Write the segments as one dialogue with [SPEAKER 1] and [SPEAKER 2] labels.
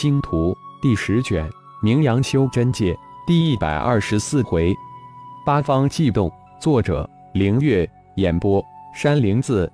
[SPEAKER 1] 星图》第十卷《名扬修真界》第一百二十四回，八方悸动。作者：凌月。演播：山灵子。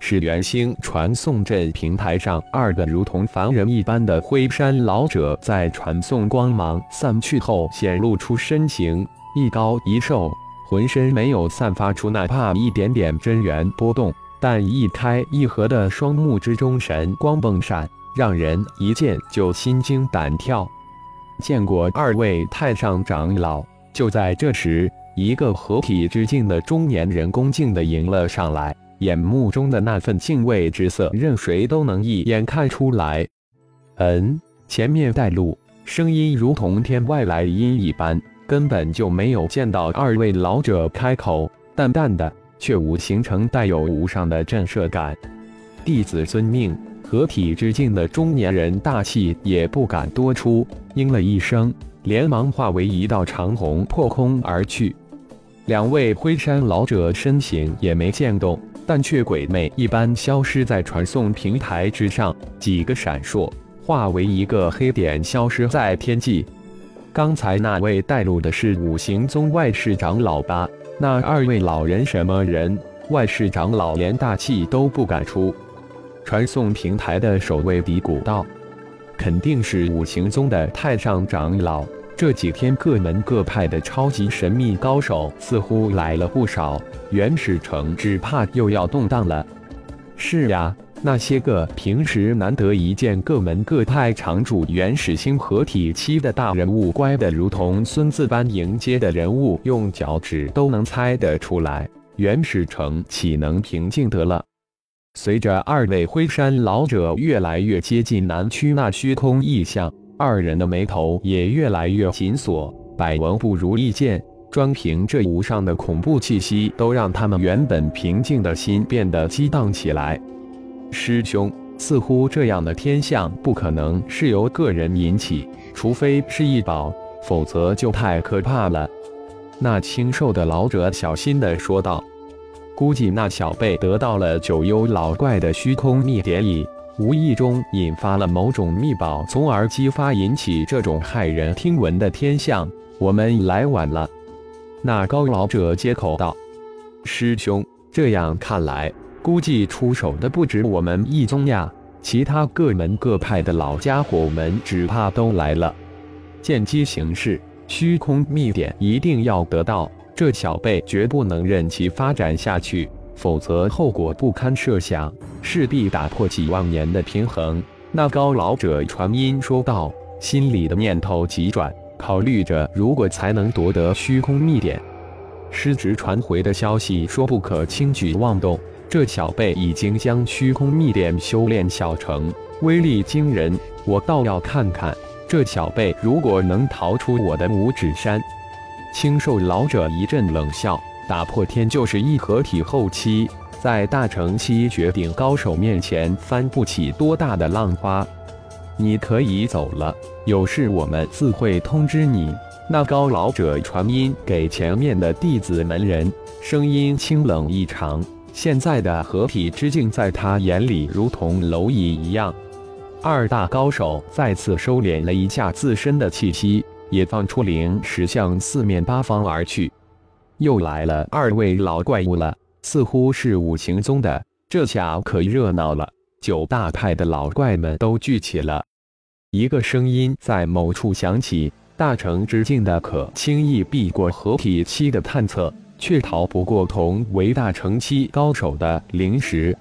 [SPEAKER 1] 是元星传送阵平台上，二个如同凡人一般的灰山老者，在传送光芒散去后显露出身形，一高一瘦，浑身没有散发出哪怕一点点真元波动，但一开一合的双目之中神光迸闪，让人一见就心惊胆跳。见过二位太上长老。就在这时，一个合体之境的中年人恭敬地迎了上来。眼目中的那份敬畏之色，任谁都能一眼看出来。嗯，前面带路，声音如同天外来音一般，根本就没有见到二位老者开口，淡淡的，却无形成带有无上的震慑感。弟子遵命。合体之境的中年人大气也不敢多出，应了一声，连忙化为一道长虹破空而去。两位灰山老者身形也没见动。但却鬼魅一般消失在传送平台之上，几个闪烁，化为一个黑点，消失在天际。刚才那位带路的是五行宗外世长老吧？那二位老人什么人？外世长老连大气都不敢出。传送平台的守卫嘀咕道：“肯定是五行宗的太上长老。”这几天各门各派的超级神秘高手似乎来了不少，原始城只怕又要动荡了。是呀，那些个平时难得一见各门各派常驻原始星合体期的大人物，乖的如同孙子般迎接的人物，用脚趾都能猜得出来，原始城岂能平静得了？随着二位灰山老者越来越接近南区那虚空异象。二人的眉头也越来越紧锁，百闻不如一见。专凭这无上的恐怖气息，都让他们原本平静的心变得激荡起来。师兄，似乎这样的天象不可能是由个人引起，除非是异宝，否则就太可怕了。那清瘦的老者小心地说道：“估计那小辈得到了九幽老怪的虚空秘典里。”无意中引发了某种秘宝，从而激发引起这种骇人听闻的天象。我们来晚了。那高老者接口道：“师兄，这样看来，估计出手的不止我们一宗呀，其他各门各派的老家伙们只怕都来了。见机行事，虚空秘典一定要得到。这小辈绝不能任其发展下去。”否则后果不堪设想，势必打破几万年的平衡。那高老者传音说道，心里的念头急转，考虑着如果才能夺得虚空秘典。师侄传回的消息说不可轻举妄动，这小辈已经将虚空秘典修炼小成，威力惊人。我倒要看看这小辈如果能逃出我的五指山。清瘦老者一阵冷笑。打破天就是一合体后期，在大成期绝顶高手面前翻不起多大的浪花。你可以走了，有事我们自会通知你。那高老者传音给前面的弟子门人，声音清冷异常。现在的合体之境在他眼里如同蝼蚁一样。二大高手再次收敛了一下自身的气息，也放出灵石向四面八方而去。又来了二位老怪物了，似乎是五行宗的，这下可热闹了。九大派的老怪们都聚齐了。一个声音在某处响起：“大成之境的可轻易避过合体期的探测，却逃不过同为大成期高手的灵石。”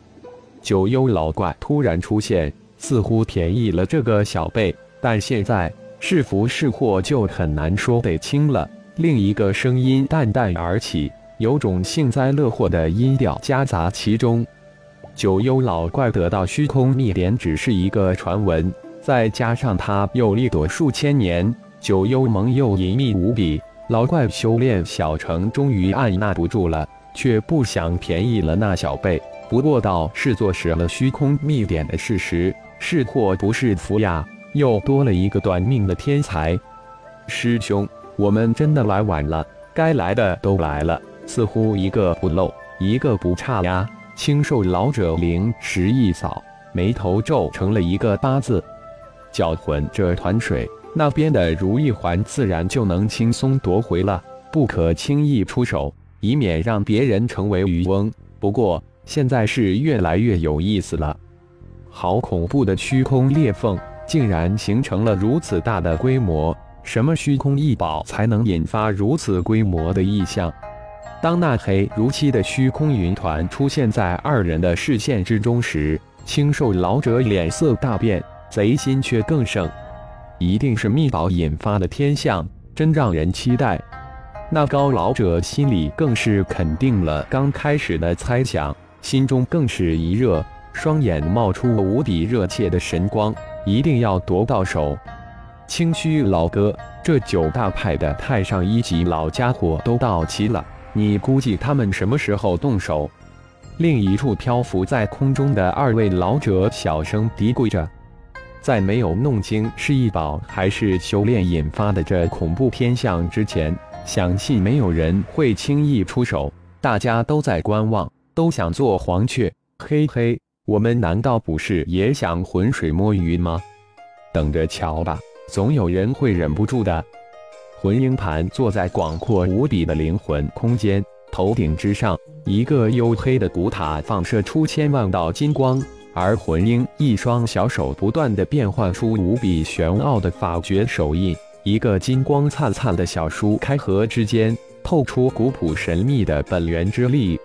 [SPEAKER 1] 九幽老怪突然出现，似乎便宜了这个小辈，但现在是福是祸就很难说得清了。另一个声音淡淡而起，有种幸灾乐祸的音调夹杂其中。九幽老怪得到虚空秘典只是一个传闻，再加上他又力躲数千年，九幽盟又隐秘无比。老怪修炼小成，终于按捺不住了，却不想便宜了那小辈，不过道是坐实了虚空秘典的事实。是祸不是福呀，又多了一个短命的天才，师兄。我们真的来晚了，该来的都来了，似乎一个不漏，一个不差呀。清瘦老者灵石一扫，眉头皱成了一个八字。搅浑这团水，那边的如意环自然就能轻松夺回了。不可轻易出手，以免让别人成为渔翁。不过现在是越来越有意思了，好恐怖的虚空裂缝，竟然形成了如此大的规模。什么虚空异宝才能引发如此规模的异象？当那黑如漆的虚空云团出现在二人的视线之中时，青瘦老者脸色大变，贼心却更盛。一定是秘宝引发的天象，真让人期待。那高老者心里更是肯定了刚开始的猜想，心中更是一热，双眼冒出无比热切的神光，一定要夺到手。清虚老哥，这九大派的太上一级老家伙都到齐了。你估计他们什么时候动手？另一处漂浮在空中的二位老者小声嘀咕着，在没有弄清是异宝还是修炼引发的这恐怖天象之前，相信没有人会轻易出手。大家都在观望，都想做黄雀。嘿嘿，我们难道不是也想浑水摸鱼吗？等着瞧吧，总有人会忍不住的。魂婴盘坐在广阔无比的灵魂空间，头顶之上，一个黝黑的古塔放射出千万道金光，而魂婴一双小手不断的变换出无比玄奥的法诀手印，一个金光灿灿的小书开合之间，透出古朴神秘的本源之力。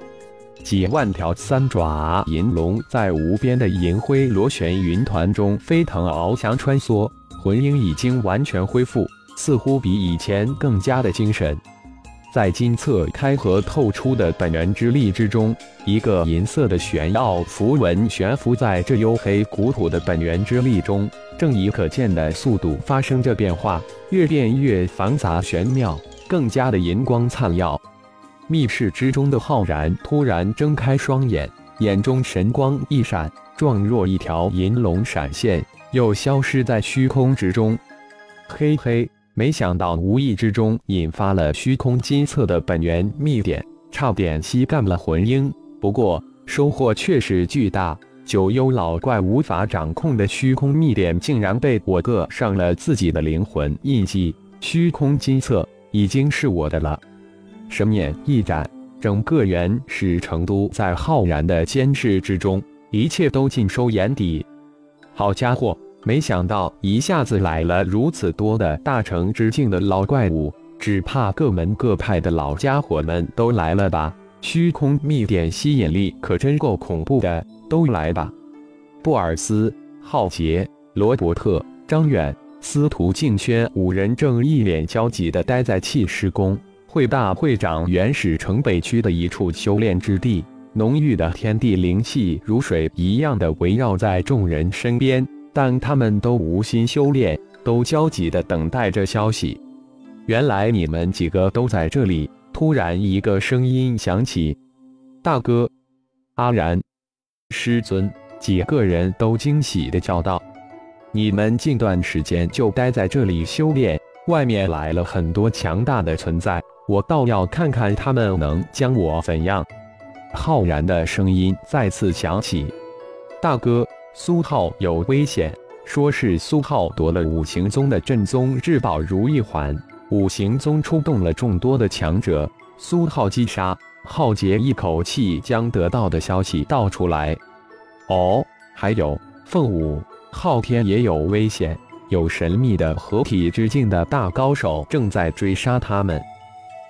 [SPEAKER 1] 几万条三爪银龙在无边的银灰螺旋云团中飞腾翱翔穿梭，魂婴已经完全恢复。似乎比以前更加的精神，在金色开合透出的本源之力之中，一个银色的玄奥符文悬浮在这黝黑古朴的本源之力中，正以可见的速度发生着变化，越变越繁杂玄妙，更加的银光灿耀。密室之中的浩然突然睁开双眼，眼中神光一闪，状若一条银龙闪现，又消失在虚空之中。嘿嘿。没想到无意之中引发了虚空金色的本源秘典，差点吸干了魂婴。不过收获却是巨大，九幽老怪无法掌控的虚空秘典竟然被我刻上了自己的灵魂印记。虚空金色已经是我的了。神念一展，整个原始成都在浩然的监视之中，一切都尽收眼底。好家伙！没想到一下子来了如此多的大成之境的老怪物，只怕各门各派的老家伙们都来了吧？虚空秘典吸引力可真够恐怖的，都来吧！布尔斯、浩杰、罗伯特、张远、司徒静轩五人正一脸焦急地待在气师宫会大会长原始城北区的一处修炼之地，浓郁的天地灵气如水一样的围绕在众人身边。但他们都无心修炼，都焦急地等待着消息。原来你们几个都在这里。突然，一个声音响起：“大哥，阿然，师尊！”几个人都惊喜地叫道：“你们近段时间就待在这里修炼，外面来了很多强大的存在，我倒要看看他们能将我怎样。”浩然的声音再次响起：“大哥。”苏浩有危险，说是苏浩夺了五行宗的镇宗至宝如意环，五行宗出动了众多的强者，苏浩击杀。浩杰一口气将得到的消息道出来。哦，还有凤舞、昊天也有危险，有神秘的合体之境的大高手正在追杀他们。